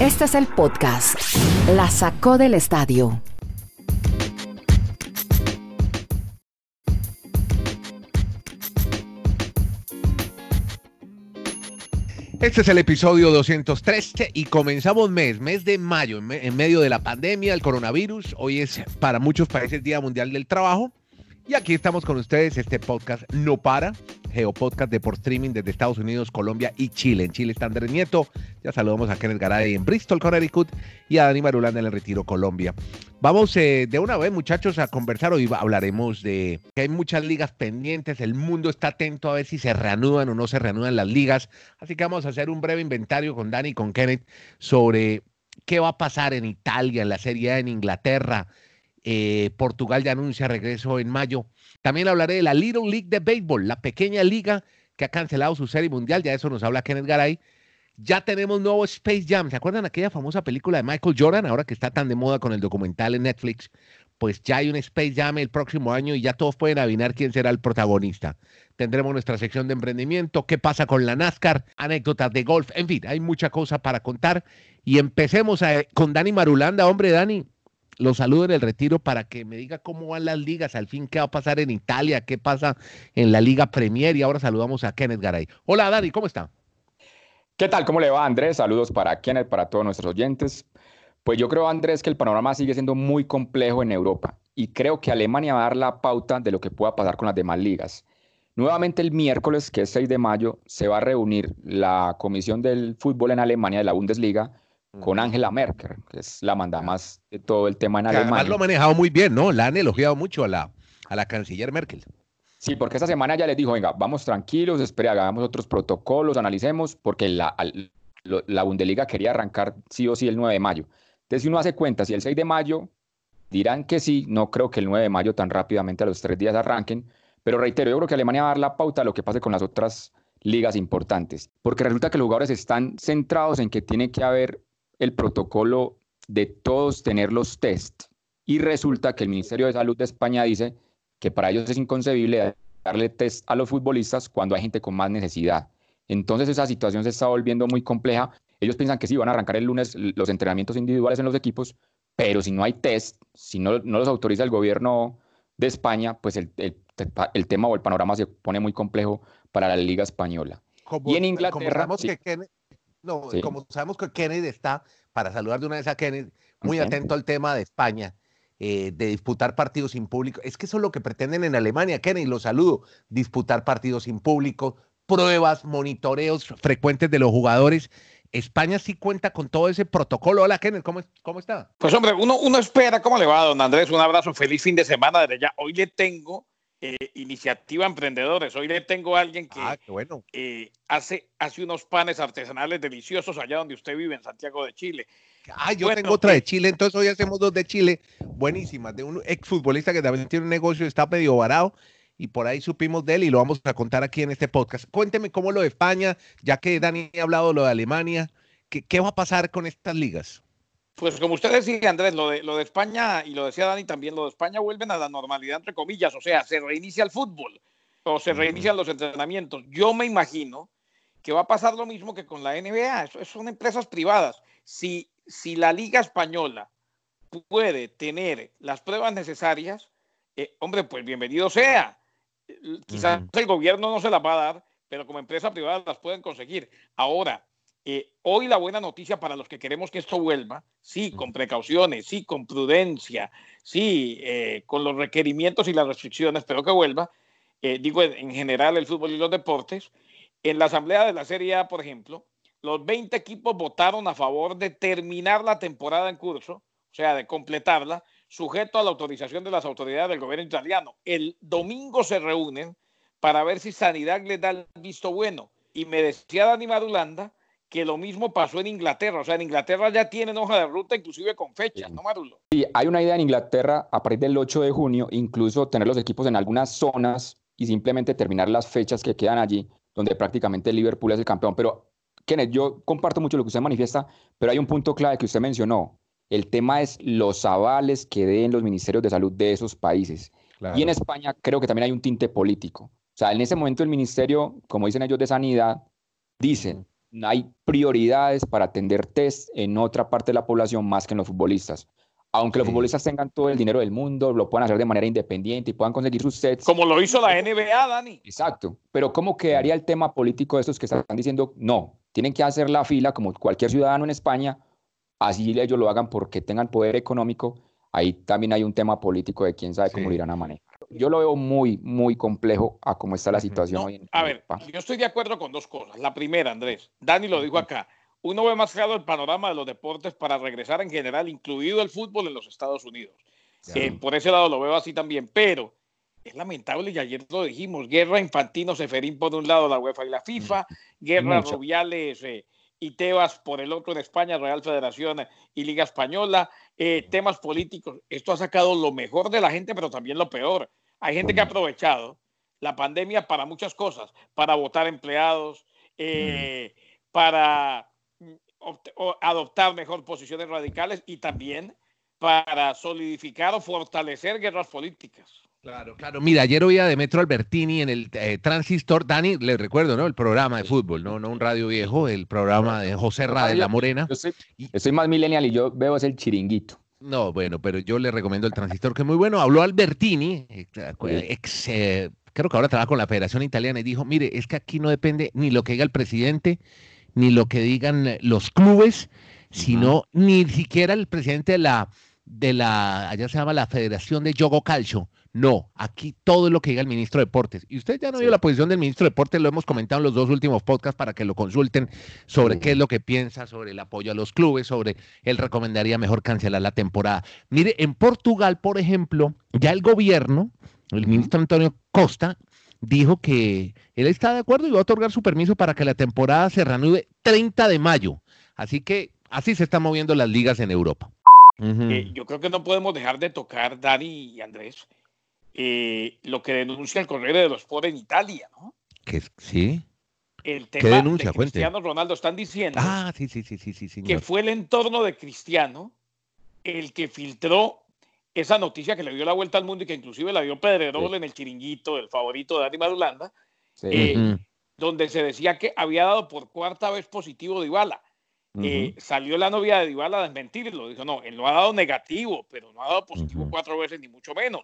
Este es el podcast. La sacó del estadio. Este es el episodio 213 y comenzamos mes, mes de mayo, en, me- en medio de la pandemia, el coronavirus. Hoy es para muchos países Día Mundial del Trabajo. Y aquí estamos con ustedes, este podcast no para, Geopodcast de por streaming desde Estados Unidos, Colombia y Chile. En Chile está Andrés Nieto, ya saludamos a Kenneth Garay en Bristol, Connecticut y a Dani Marulanda en el Retiro, Colombia. Vamos eh, de una vez, muchachos, a conversar. Hoy hablaremos de que hay muchas ligas pendientes, el mundo está atento a ver si se reanudan o no se reanudan las ligas. Así que vamos a hacer un breve inventario con Dani y con Kenneth sobre qué va a pasar en Italia, en la Serie A, en Inglaterra. Eh, Portugal ya anuncia regreso en mayo. También hablaré de la Little League de Béisbol, la pequeña liga que ha cancelado su serie mundial. Ya eso nos habla Kenneth Garay. Ya tenemos nuevo Space Jam. ¿Se acuerdan aquella famosa película de Michael Jordan? Ahora que está tan de moda con el documental en Netflix, pues ya hay un Space Jam el próximo año y ya todos pueden adivinar quién será el protagonista. Tendremos nuestra sección de emprendimiento, qué pasa con la NASCAR, anécdotas de golf, en fin, hay mucha cosa para contar. Y empecemos a- con Dani Marulanda. Hombre, Dani, lo saludo en el retiro para que me diga cómo van las ligas, al fin qué va a pasar en Italia, qué pasa en la Liga Premier y ahora saludamos a Kenneth Garay. Hola Dani, ¿cómo está? ¿Qué tal? ¿Cómo le va, Andrés? Saludos para Kenneth, para todos nuestros oyentes. Pues yo creo, Andrés, que el panorama sigue siendo muy complejo en Europa y creo que Alemania va a dar la pauta de lo que pueda pasar con las demás ligas. Nuevamente el miércoles, que es 6 de mayo, se va a reunir la Comisión del Fútbol en Alemania de la Bundesliga con Angela Merkel, que es la mandamás de todo el tema en Que además lo ha Alemania. manejado muy bien, ¿no? La han elogiado mucho a la, a la canciller Merkel. Sí, porque esta semana ya les dijo, venga, vamos tranquilos, espere, hagamos otros protocolos, analicemos, porque la, al- lo- la Bundesliga quería arrancar sí o sí el 9 de mayo. Entonces, si uno hace cuenta, si el 6 de mayo dirán que sí, no creo que el 9 de mayo tan rápidamente a los tres días arranquen, pero reitero, yo creo que Alemania va a dar la pauta a lo que pase con las otras ligas importantes, porque resulta que los jugadores están centrados en que tiene que haber el protocolo de todos tener los test, y resulta que el Ministerio de Salud de España dice que para ellos es inconcebible darle test a los futbolistas cuando hay gente con más necesidad. Entonces esa situación se está volviendo muy compleja. Ellos piensan que sí, van a arrancar el lunes los entrenamientos individuales en los equipos, pero si no hay test, si no, no los autoriza el gobierno de España, pues el, el, el tema o el panorama se pone muy complejo para la Liga Española. Como, Y en Inglaterra, sí. que no, Sí. como sabemos que Kenneth está, para saludar de una vez a Kenneth, muy atento al tema de España, eh, de disputar partidos sin público. Es que eso es lo que pretenden en Alemania, Kenneth, lo saludo, disputar partidos sin público, pruebas, monitoreos frecuentes de los jugadores. España sí cuenta con todo ese protocolo. Hola, Kenneth, ¿cómo, es- cómo está? Pues hombre, uno, uno espera, ¿cómo le va, don Andrés? Un abrazo, feliz fin de semana desde ya. Hoy le tengo eh, iniciativa emprendedores, hoy le tengo a alguien que Ah, bueno. eh, hace, hace unos panes artesanales deliciosos allá donde usted vive, en Santiago de Chile. Ah, yo Bueno, tengo otra de eh, Chile, entonces hoy hacemos dos de Chile, buenísimas, de un exfutbolista que también tiene un negocio, está medio varado, y por ahí supimos de él y lo vamos a contar aquí en este podcast. Cuénteme cómo lo de España, ya que Dani ha hablado lo de Alemania, ¿qué, qué va a pasar con estas ligas? Pues como usted decía, Andrés, lo de, lo de España, y lo decía Dani también, lo de España vuelven a la normalidad, entre comillas, o sea, se reinicia el fútbol o se reinician los entrenamientos. Yo me imagino que va a pasar lo mismo que con la NBA, eso, son empresas privadas. Si, si la Liga Española puede tener las pruebas necesarias, eh, hombre, pues bienvenido sea. Quizás el gobierno no se las va a dar, pero como empresa privada las pueden conseguir. Ahora, eh, hoy la buena noticia para los que queremos que esto vuelva, sí, con precauciones, sí, con prudencia, sí, eh, con los requerimientos y las restricciones, pero que vuelva, eh, digo en, en general el fútbol y los deportes. En la asamblea de la Serie A, por ejemplo, los 20 equipos votaron a favor de terminar la temporada en curso, o sea, de completarla, sujeto a la autorización de las autoridades del gobierno italiano. El domingo se reúnen para ver si Sanidad les da el visto bueno. Y me decía Dani Marulanda que lo mismo pasó en Inglaterra. O sea, en Inglaterra ya tienen hoja de ruta, inclusive con fechas, Sí. ¿no, Marulo? Sí, hay una idea en Inglaterra a partir del 8 de junio, incluso tener los equipos en algunas zonas y simplemente terminar las fechas que quedan allí, donde prácticamente Liverpool es el campeón. Pero, Kenneth, yo comparto mucho lo que usted manifiesta, pero hay un punto clave que usted mencionó. El tema es los avales que den los ministerios de salud de esos países. Y en España creo que también hay un tinte político. O sea, en ese momento el ministerio, como dicen ellos de Sanidad, dicen, hay prioridades para atender test en otra parte de la población más que en los futbolistas. Aunque los futbolistas tengan todo el dinero del mundo, lo puedan hacer de manera independiente y puedan conseguir sus sets. Como lo hizo la NBA, Dani. Exacto. Pero ¿cómo quedaría el tema político de estos que están diciendo no? Tienen que hacer la fila como cualquier ciudadano en España, así ellos lo hagan porque tengan poder económico. Ahí también hay un tema político de quién sabe cómo lo irán a manejar. Yo lo veo muy, muy complejo a cómo está la situación hoy en A ver, yo estoy de acuerdo con dos cosas. La primera, Andrés, Dani lo dijo acá uno ve más claro el panorama de los deportes para regresar en general, incluido el fútbol en los Estados Unidos. Eh, por ese lado lo veo así también, pero es lamentable, y ayer lo dijimos, guerra Infantino Seferín por un lado, la UEFA y la FIFA, guerra Rubiales eh, y Tebas por el otro en España, Real Federación y Liga Española, eh, temas políticos. Esto ha sacado lo mejor de la gente, pero también lo peor. Hay gente que ha aprovechado la pandemia para muchas cosas, para votar empleados, para adoptar mejor posiciones radicales y también para solidificar o fortalecer guerras políticas. Claro, claro. Mira, ayer oía a Demetro Albertini en el eh, Transistor, Dani, le recuerdo, ¿no? El programa de fútbol, ¿no? No un radio viejo, el programa de José Ra de la Morena. Yo soy, más millennial y yo veo ese el chiringuito. No, bueno, pero yo le recomiendo el Transistor, que es muy bueno. Habló Albertini, eh, ex, eh, creo que ahora trabaja con la Federación Italiana, y dijo, mire, es que aquí no depende ni lo que diga el presidente, ni lo que digan los clubes, sino ni siquiera el presidente de la, de la, allá se llama la Federación de Yogo Calcio. No, aquí todo es lo que diga el ministro de Deportes. Y usted ya no vio la posición del ministro de Deportes, lo hemos comentado en los dos últimos podcasts para que lo consulten sobre qué es lo que piensa, sobre el apoyo a los clubes, sobre él recomendaría mejor cancelar la temporada. Mire, en Portugal, por ejemplo, ya el gobierno, el ministro Antonio Costa, dijo que él está de acuerdo y va a otorgar su permiso para que la temporada se reanude 30 de mayo. Así que así se están moviendo las ligas en Europa. Eh, yo creo que no podemos dejar de tocar, Dani y Andrés, eh, lo que denuncia el Correo de los Sport en Italia, ¿no? Que sí. El tema ¿Qué denuncia? de Cristiano Ronaldo están diciendo ah, sí, sí, sí, sí, sí, que fue el entorno de Cristiano el que filtró esa noticia que le dio la vuelta al mundo y que inclusive la dio Pedrerol en el chiringuito, el favorito de Dani Madulanda, eh, donde se decía que había dado por cuarta vez positivo Dybala. Eh, salió la novia de Dybala a desmentirlo, dijo, no, él no ha dado negativo, pero no ha dado positivo cuatro veces ni mucho menos.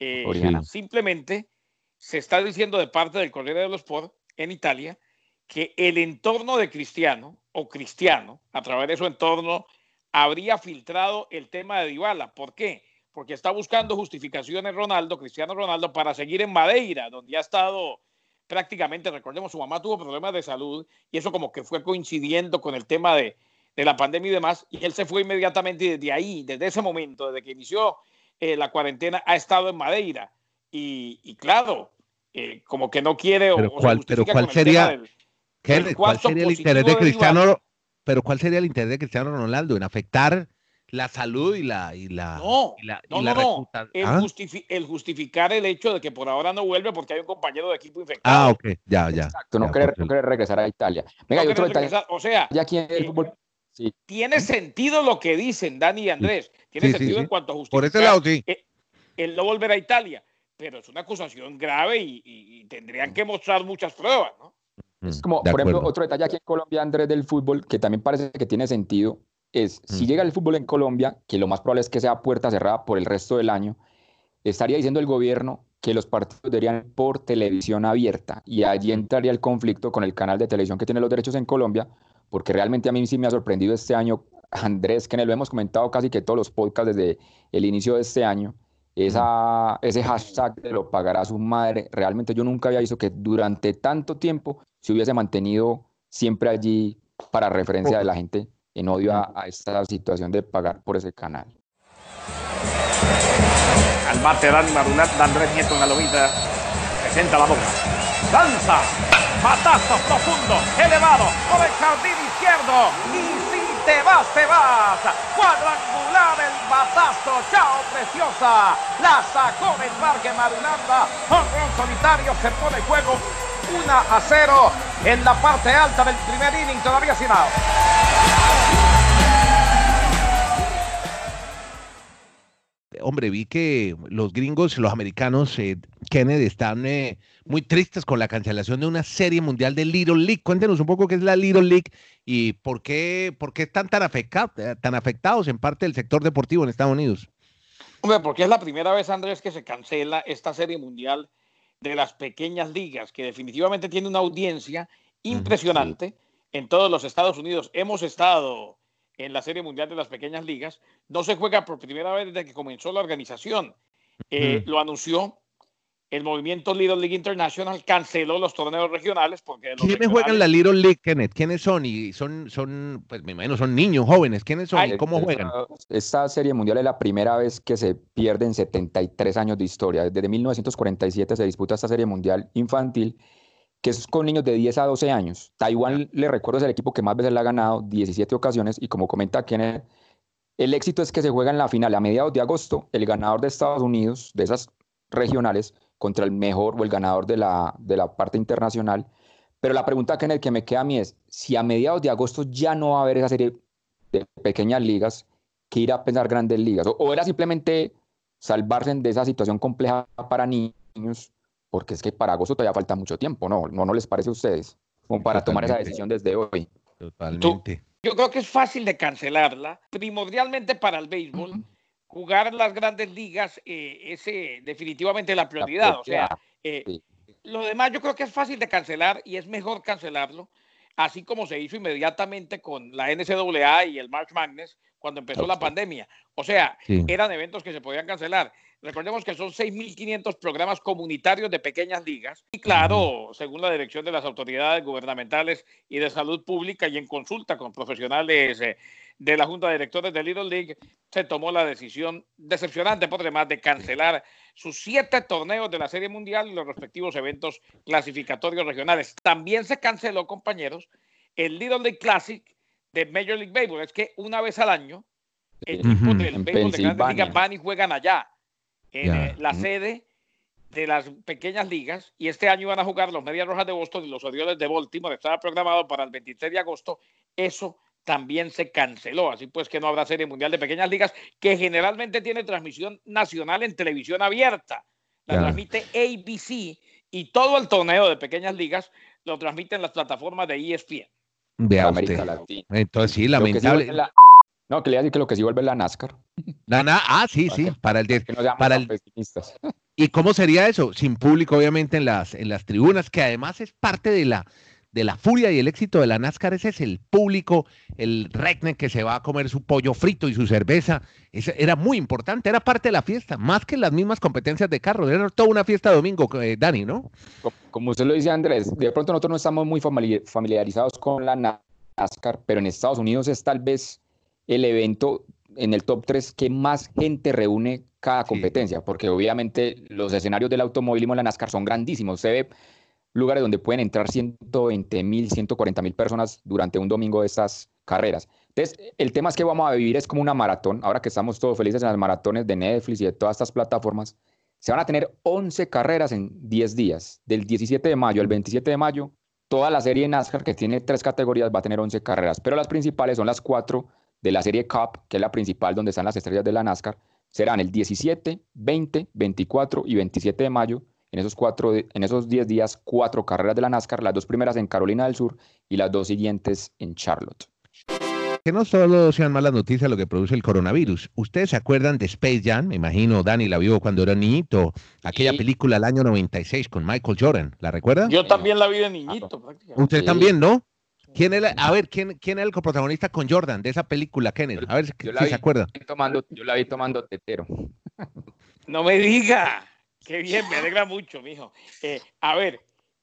Eh, simplemente se está diciendo de parte del Corriere dello Sport en Italia que el entorno de Cristiano o Cristiano, a través de su entorno, habría filtrado el tema de Dybala. ¿Por qué? porque está buscando justificaciones Ronaldo, Cristiano Ronaldo, para seguir en Madeira, donde ha estado prácticamente, recordemos, su mamá tuvo problemas de salud y eso como que fue coincidiendo con el tema de, la pandemia y demás, y él se fue inmediatamente y desde ahí, desde ese momento, desde que inició eh, la cuarentena, ha estado en Madeira. Y, claro, eh, como que no quiere... Pero, cuál, pero ¿cuál sería, ¿cuál sería el interés de Cristiano? pero ¿cuál sería el interés de Cristiano Ronaldo en afectar la salud y la y la no, no, no, El, ¿Ah? el, justificar el hecho de que por ahora no vuelve porque hay un compañero de equipo infectado. Ah, ok, ya, ya. Exacto, no, quiere, regresar a Italia. Venga, otro o sea, ya aquí el eh, fútbol... sí. tiene sentido lo que dicen Dani y Andrés. Tiene sentido en cuanto a justificar. Por ese lado, sí. El, no volver a Italia, pero es una acusación grave y, y tendrían que mostrar muchas pruebas, ¿no? Es como, por ejemplo, otro detalle aquí en Colombia, Andrés, del fútbol, que también parece que tiene sentido, es, si llega el fútbol en Colombia, que lo más probable es que sea puerta cerrada por el resto del año, estaría diciendo el gobierno que los partidos deberían por televisión abierta y allí entraría el conflicto con el canal de televisión que tiene los derechos en Colombia, porque realmente a mí sí me ha sorprendido este año, Andrés, que lo hemos comentado casi que todos los podcasts desde el inicio de este año, esa, ese hashtag de lo pagará su madre, realmente yo nunca había visto que durante tanto tiempo se hubiese mantenido siempre allí para referencia de la gente en odio a, esta situación de pagar por ese canal. Al bate Dani Marulat, Andrés Nieto en la lomita, presenta la boca, lanza, batazo profundo, elevado, por el jardín izquierdo, y si te vas, te vas, cuadrangular el batazo, chao preciosa, la sacó del parque Marulanda, un solitario, se pone juego 1 a 0 en la parte alta del primer inning, todavía sin out. hombre, vi que los gringos, los americanos, eh, Kennedy, están eh, muy tristes con la cancelación de una serie mundial de Little League. Cuéntenos un poco qué es la Little League y por qué, por qué están tan, afectados, tan afectados en parte del sector deportivo en Estados Unidos. Hombre, porque es la primera vez, Andrés, que se cancela esta serie mundial de las pequeñas ligas, que definitivamente tiene una audiencia impresionante en todos los Estados Unidos. Hemos estado en la Serie Mundial de las Pequeñas Ligas. No se juega por primera vez desde que comenzó la organización. Eh, lo anunció el movimiento Little League International canceló los torneos regionales porque ¿Quiénes juegan la Little League, Kenneth? ¿Quiénes son? Y son, son, pues me imagino, son niños, jóvenes. ¿Quiénes son? ¿Y ¿Cómo juegan? Esta serie mundial es la primera vez que se pierde en 73 años de historia. Desde 1947 se disputa esta serie mundial infantil, que es con niños de 10 a 12 años. Taiwán, le recuerdo, es el equipo que más veces la ha ganado, 17 ocasiones, y como comenta Kenneth, el éxito es que se juega en la final a mediados de agosto. El ganador de Estados Unidos, de esas regionales, contra el mejor o el ganador de la, de la parte internacional. Pero la pregunta que, en el que me queda a mí es, si a mediados de agosto ya no va a haber esa serie de pequeñas ligas, ¿qué irá a pensar grandes ligas? O, era simplemente salvarse de esa situación compleja para niños, porque es que para agosto todavía falta mucho tiempo, ¿no? ¿No, no les parece a ustedes? Como para tomar esa decisión desde hoy. Totalmente. yo creo que es fácil de cancelarla, primordialmente para el béisbol jugar las grandes ligas eh, es eh, definitivamente la prioridad. o sea, eh, lo demás yo creo que es fácil de cancelar y es mejor cancelarlo, así como se hizo inmediatamente con la NCAA y el March Madness cuando empezó la pandemia. O sea, eran eventos que se podían cancelar. Recordemos que son 6.500 programas comunitarios de pequeñas ligas y claro, según la dirección de las autoridades gubernamentales y de salud pública y en consulta con profesionales de la Junta de Directores de Little League, se tomó la decisión decepcionante por demás de cancelar sus siete torneos de la Serie Mundial y los respectivos eventos clasificatorios regionales. También se canceló, compañeros, el Little League Classic de Major League Baseball. Es que una vez al año, equipos del béisbol de grandes ligas van y juegan allá, en eh, la sede de las pequeñas ligas y este año iban a jugar los Medias Rojas de Boston y los Orioles de Baltimore. Estaba programado para el 23 de agosto. Eso también se canceló. Así pues que no habrá serie mundial de pequeñas ligas que generalmente tiene transmisión nacional en televisión abierta. La transmite ABC y todo el torneo de pequeñas ligas lo transmiten las plataformas de ESPN. Vea América Entonces sí, lamentable. No, que le decir que lo que sí vuelve la NASCAR. La ah, sí, sí, para el para el ¿Y cómo sería eso? Sin público, obviamente, en las, en las tribunas, que además es parte de la, de la furia y el éxito de la NASCAR, ese es el público, el recne que se va a comer su pollo frito y su cerveza. Ese era muy importante, era parte de la fiesta, más que las mismas competencias de carro. Era toda una fiesta domingo, eh, Dani, ¿no? Como usted lo dice, Andrés, de pronto nosotros no estamos muy familiarizados con la NASCAR, pero en Estados Unidos es tal vez el evento en el top 3 que más gente reúne cada competencia, porque obviamente los escenarios del automovilismo en la NASCAR son grandísimos. Se ve lugares donde pueden entrar 120 mil, 140 mil personas durante un domingo de estas carreras. Entonces, el tema es que vamos a vivir es como una maratón. Ahora que estamos todos felices en las maratones de Netflix y de todas estas plataformas, se van a tener 11 carreras en 10 días. Del 17 de mayo al 27 de mayo, toda la serie NASCAR, que tiene tres categorías, va a tener 11 carreras. Pero las principales son las cuatro de la serie Cup, que es la principal donde están las estrellas de la NASCAR. Serán el 17, 20, 24 y 27 de mayo en esos, cuatro, en esos 10 días cuatro carreras de la NASCAR, las dos primeras en Carolina del Sur y las dos siguientes en Charlotte. Que no solo sean malas noticias lo que produce el coronavirus. ¿Ustedes se acuerdan de Space Jam? Me imagino Dani la vio cuando era niñito. Aquella película del año 96 con Michael Jordan. ¿La recuerda? Yo también la vi de niñito. Usted también, ¿no? ¿Quién era, a ver, ¿quién, ¿quién era el coprotagonista con Jordan de esa película, Kenneth? A ver si, se acuerda. Tomando, yo la vi tomando tetero. No me diga. Qué bien, me alegra mucho, mijo. Eh, a ver,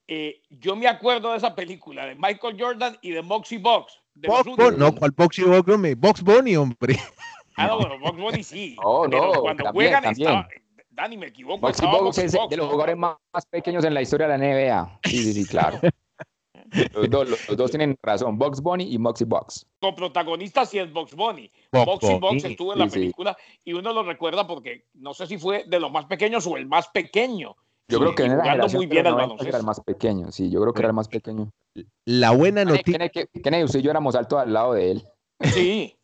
eh, yo me acuerdo de esa película de Michael Jordan y de Moxie Box. Box no, ¿cuál Boxy Box? No, Box Bunny, hombre. Ah, no, bueno, Box Bunny sí. Oh, no, cuando juegan Estaba, Dani, me equivoco. Boxy Box es de los jugadores más, pequeños en la historia de la NBA. Sí, sí, sí, claro. Los dos, los, dos, tienen razón, Box Bunny y Moxie Box. Con protagonista sí es Box Bunny. Boxy Box estuvo en la película y uno lo recuerda porque no sé si fue de los más pequeños o el más pequeño. Yo creo que en la muy bien era el más pequeño, sí, yo creo que era el más pequeño. La buena noticia. Kennedy, usted y yo éramos altos al lado de él. Sí.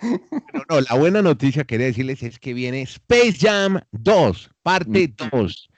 No, no, la buena noticia quería decirles es que viene Space Jam 2, parte 2.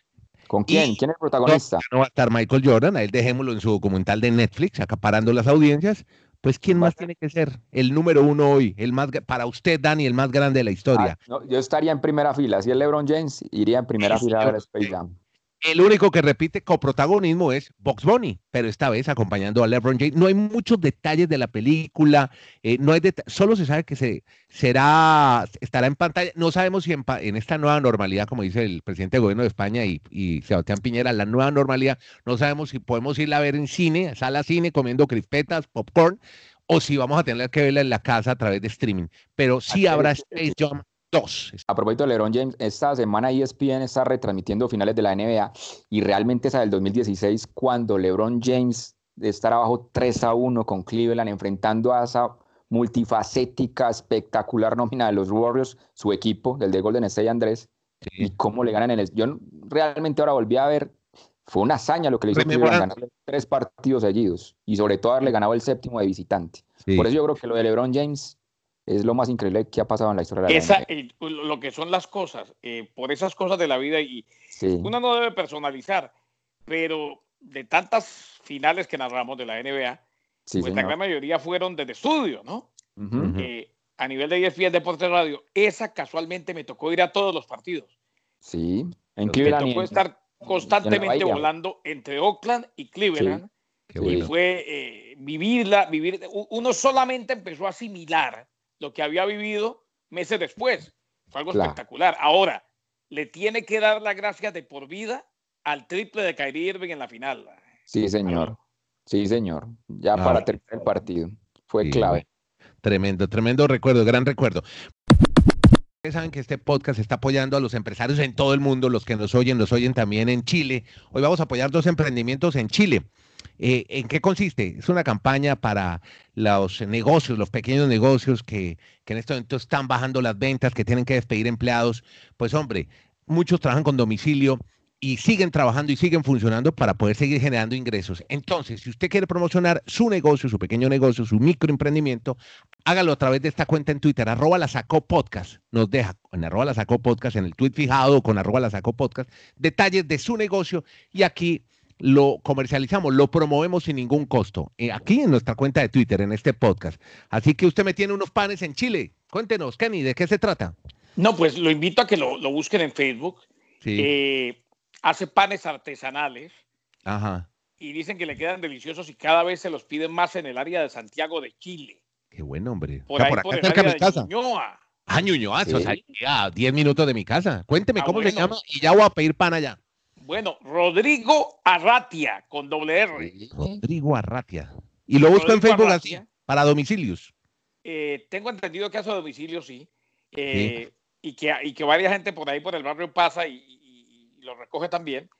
¿Con quién? ¿Quién es el protagonista? No, va a estar Michael Jordan, a él dejémoslo en su documental de Netflix, acaparando las audiencias. Pues, ¿quién más tiene que ser el número uno hoy? El más para usted, Dani, el más grande de la historia. Ah, yo estaría en primera fila. Si es LeBron James, iría en primera fila a ver Space Jam. El único que repite coprotagonismo es Box Bunny, pero esta vez acompañando a LeBron James. No hay muchos detalles de la película, eh, no hay solo se sabe que se será, estará en pantalla. No sabemos si en, esta nueva normalidad, como dice el presidente del gobierno de España y, y, Sebastián Piñera, la nueva normalidad, no sabemos si podemos irla a ver en cine, sala cine, comiendo crispetas, popcorn, o si vamos a tener que verla en la casa a través de streaming. Pero sí habrá Space Jam a propósito de LeBron James, esta semana ESPN está retransmitiendo finales de la NBA y realmente esa del 2016 cuando LeBron James estará abajo 3 a 1 con Cleveland enfrentando a esa multifacética, espectacular nómina de los Warriors, su equipo, del de Golden State Andrés, y cómo le ganan en el... Yo realmente ahora volví a ver, fue una hazaña lo que le hizo Cleveland, ganar tres partidos seguidos y sobre todo haberle ganado el séptimo de visitante. Por eso yo creo que lo de LeBron James es lo más increíble que ha pasado en la historia de la Esa, Lo que son las cosas, eh, por esas cosas de la vida, y uno no debe personalizar, pero de tantas finales que narramos de la NBA, pues la gran mayoría fueron desde estudio, ¿no? Eh, a nivel de ESPN Deportes Radio, esa casualmente me tocó ir a todos los partidos. Sí, en Cleveland. Me tocó estar constantemente volando entre Oakland y Cleveland. Y fue eh, vivirla, vivir. Uno solamente empezó a asimilar lo que había vivido meses después. Fue algo espectacular. Ahora, le tiene que dar las gracias de por vida al triple de Kyrie Irving en la final. Sí, señor. Sí, señor. Ya ah. para terminar el partido. Fue clave. Tremendo, tremendo recuerdo, gran recuerdo. Ustedes saben que este podcast está apoyando a los empresarios en todo el mundo, los que nos oyen, nos oyen también en Chile. Hoy vamos a apoyar dos emprendimientos en Chile. Eh, ¿En qué consiste? Es una campaña para los negocios, los pequeños negocios que, en este momento están bajando las ventas, que tienen que despedir empleados. Pues hombre, muchos trabajan con domicilio y siguen trabajando y siguen funcionando para poder seguir generando ingresos. Entonces, si usted quiere promocionar su negocio, su pequeño negocio, su microemprendimiento, hágalo a través de esta cuenta en Twitter, arroba la sacó podcast. Nos deja con arroba la sacó en el tweet fijado con arroba la sacó podcast detalles de su negocio y aquí lo comercializamos, lo promovemos sin ningún costo. Eh, aquí en nuestra cuenta de Twitter, en este podcast. Así que usted me tiene unos panes en Chile. Cuéntenos, Kenny, ¿de qué se trata? No, pues lo invito a que lo, busquen en Facebook. Eh, hace panes artesanales. Ajá. Y dicen que le quedan deliciosos y cada vez se los piden más en el área de Santiago de Chile. Qué buen hombre. Por, ahí, por cerca de mi casa. Ñuñoa. Ah, Ñuñoa, o sea, a 10 minutos de mi casa. Cuénteme ah, cómo se llama y ya voy a pedir pan allá. Bueno, Rodrigo Arratia, con doble R. Rodrigo Arratia. Y lo busco en Facebook así, para domicilios. Eh, tengo entendido que hace domicilio, sí. Eh, y, que, y que varias gente por ahí, por el barrio, pasa y, lo recoge también.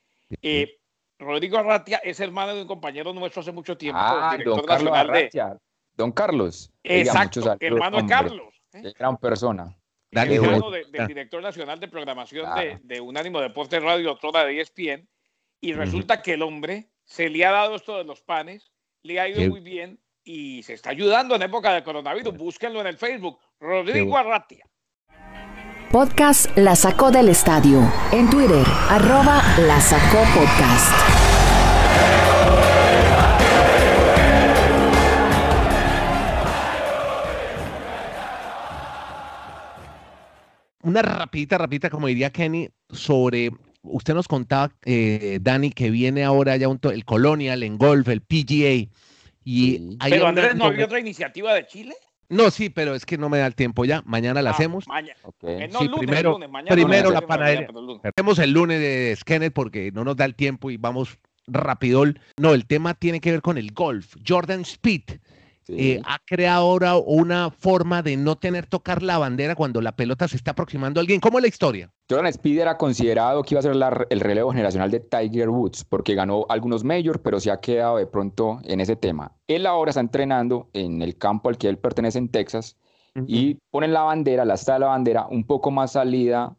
Eh, Rodrigo Arratia es hermano de un compañero nuestro hace mucho tiempo. Ah, don Carlos Arratia. Don Carlos. Exacto, hermano de Carlos. Gran persona. Dale, hermano del director nacional de programación de, de Unánimo Deportes Radio, otro de ESPN, y resulta que el hombre se le ha dado esto de los panes, le ha ido muy bien y se está ayudando en época de coronavirus. Búsquenlo en el Facebook, Rodrigo Arratia. Podcast La Sacó del Estadio. En Twitter, arroba La Sacó Podcast. Una rapidita, rapidita, como diría Kenny, sobre, usted nos contaba, eh, Dani, que viene ahora ya un el Colonial en golf, el PGA. Y pero Andrés, ¿no había otra iniciativa de Chile? No, sí, pero es que no me da el tiempo ya. Mañana la ah, hacemos. Mañana. Eh, sí, primero, primero la panadería. Hacemos el lunes de Skenet porque no nos da el tiempo y vamos rapidol. No, el tema tiene que ver con el golf. Jordan Speed eh, ha creado ahora una forma de no tener tocar la bandera cuando la pelota se está aproximando a alguien. ¿Cómo es la historia? Jordan Speed era considerado que iba a ser el relevo generacional de Tiger Woods porque ganó algunos majors, pero se ha quedado de pronto en ese tema. Él ahora está entrenando en el campo al que él pertenece en Texas y ponen la bandera, la asta de la bandera, un poco más salida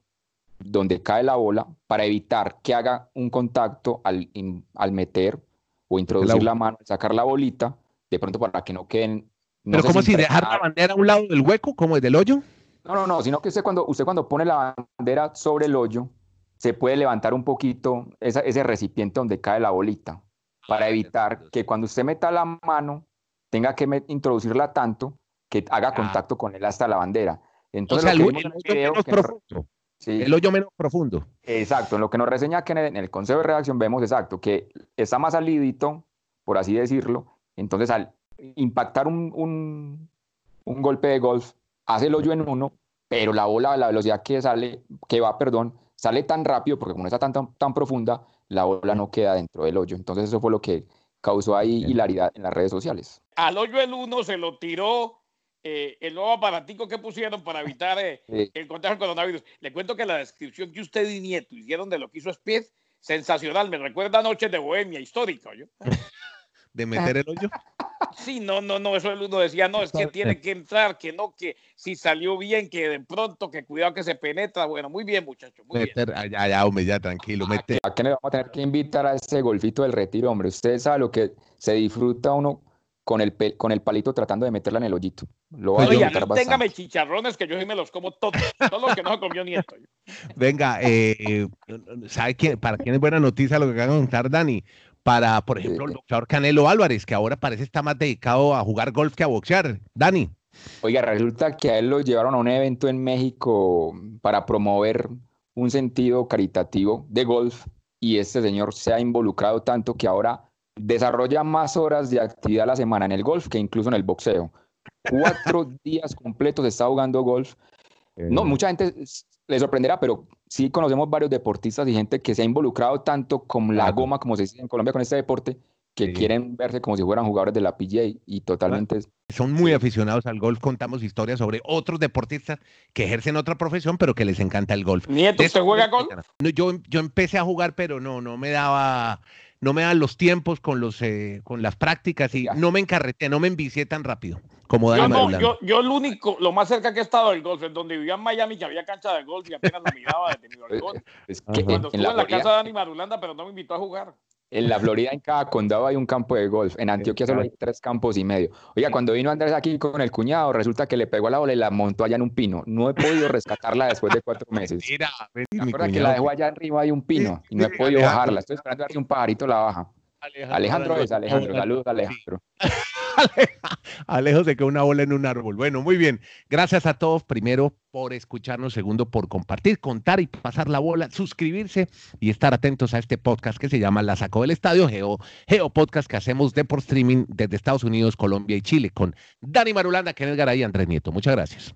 donde cae la bola para evitar que haga un contacto al, al meter o introducir la, mano, sacar la bolita de pronto para que no queden ¿Pero cómo si dejar la bandera a un lado del hueco, como es del hoyo? No, no, no, sino que usted cuando, usted cuando pone la bandera sobre el hoyo, se puede levantar un poquito ese recipiente donde cae la bolita, para ah, evitar que cuando usted meta la mano, tenga que introducirla tanto que haga ah. contacto con él hasta la bandera. Entonces, el, hoyo menos profundo. El hoyo menos profundo. Exacto, en lo que nos reseña que en el consejo de redacción vemos exacto, que está más salidito, por así decirlo, entonces al impactar un, un golpe de golf hace el hoyo en uno, pero la bola a la velocidad que sale, que va, perdón, sale tan rápido, porque como está tan, tan, profunda, la bola no queda dentro del hoyo. Entonces eso fue lo que causó ahí hilaridad en las redes sociales. Al hoyo el uno se lo tiró eh, el nuevo aparatico que pusieron para evitar eh, el contagio del coronavirus. Le cuento que la descripción que usted y Nieto hicieron de lo que hizo Speed, sensacional. Me recuerda noches de bohemia histórica. ¿yo? ¿De meter el hoyo? Sí, no, no, no, eso el uno decía, no, es que tiene que entrar, que no, que si salió bien, que de pronto, que cuidado que se penetra. Bueno, muy bien, muchachos. Muy bien. Ya, ya, hombre, ya, tranquilo. ¿A, mete. ¿A qué le vamos a tener que invitar a ese golfito del retiro, hombre? Usted sabe lo que se disfruta uno con el, con el palito tratando de meterla en el hoyito. Lo voy Oye, a téngame chicharrones que yo sí me los como todos, todo lo que no se comió nieto. Venga, eh, ¿sabe quién, para quién es buena noticia lo que acaba de contar Dani? Para, por ejemplo, el boxeador Canelo Álvarez, que ahora parece estar más dedicado a jugar golf que a boxear. Dani. Oiga, resulta que a él lo llevaron a un evento en México para promover un sentido caritativo de golf y este señor se ha involucrado tanto que ahora desarrolla más horas de actividad a la semana en el golf que incluso en el boxeo. Cuatro días completos está jugando golf. No, mucha gente le sorprenderá, pero sí conocemos varios deportistas y gente que se ha involucrado tanto con la goma, como se dice en Colombia, con este deporte, que quieren verse como si fueran jugadores de la PGA y totalmente... Son muy aficionados al golf, contamos historias sobre otros deportistas que ejercen otra profesión, pero que les encanta el golf. Nieto, ¿usted juega golf? yo, yo empecé a jugar, pero no, no me daba no me dan los tiempos con, los, eh, con las prácticas y no me encarreté, no me envicié tan rápido como yo, no, yo, yo, lo único, lo más cerca que he estado del golf es donde vivía en Miami, que había cancha de golf y apenas lo miraba detenido al golf. Es que Cuando estuve en la, casa de Dani Marulanda, pero no me invitó a jugar. En la Florida, en cada condado hay un campo de golf. En Antioquia solo hay tres campos y medio. Oiga, cuando vino Andrés aquí con el cuñado, resulta que le pegó a la bola y la montó allá en un pino. No he podido rescatarla después de cuatro meses. Mira, mira que la dejo allá arriba hay un pino y no he podido bajarla. Estoy esperando a ver si un pajarito la baja. Alejandro, es Alejandro. Saludos, Alejandro. Alejo se quedó una bola en un árbol. Bueno, muy bien. Gracias a todos, primero por escucharnos, segundo por compartir, contar y pasar la bola, suscribirse y estar atentos a este podcast que se llama La Sacó del Estadio, Geo, Geo Podcast que hacemos de por streaming desde Estados Unidos, Colombia y Chile con Dani Marulanda, Kenneth Garay y Andrés Nieto. Muchas gracias.